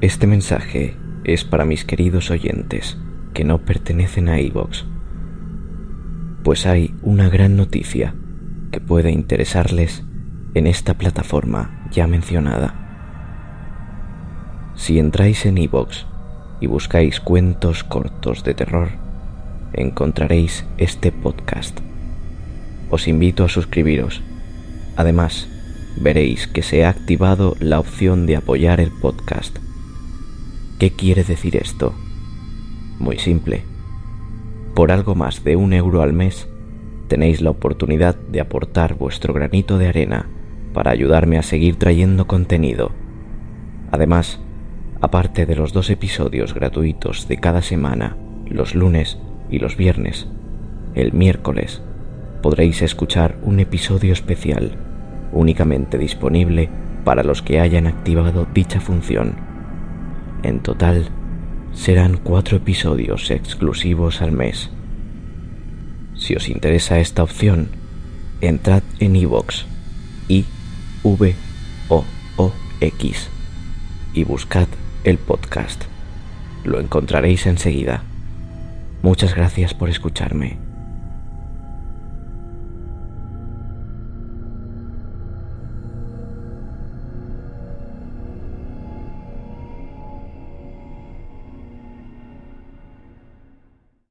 Este mensaje es para mis queridos oyentes que no pertenecen a iVox, pues hay una gran noticia que puede interesarles en esta plataforma ya mencionada. Si entráis en iVox y buscáis cuentos cortos de terror, encontraréis este podcast. Os invito a suscribiros. Además, veréis que se ha activado la opción de apoyar el podcast. ¿Qué quiere decir esto? Muy simple. Por algo más de un euro al mes, tenéis la oportunidad de aportar vuestro granito de arena para ayudarme a seguir trayendo contenido. Además, aparte de los dos episodios gratuitos de cada semana, los lunes y los viernes, el miércoles podréis escuchar un episodio especial únicamente disponible para los que hayan activado dicha función. En total, serán cuatro episodios exclusivos al mes. Si os interesa esta opción, entrad en iVoox, i v o o x y buscad el podcast. Lo encontraréis enseguida. Muchas gracias por escucharme.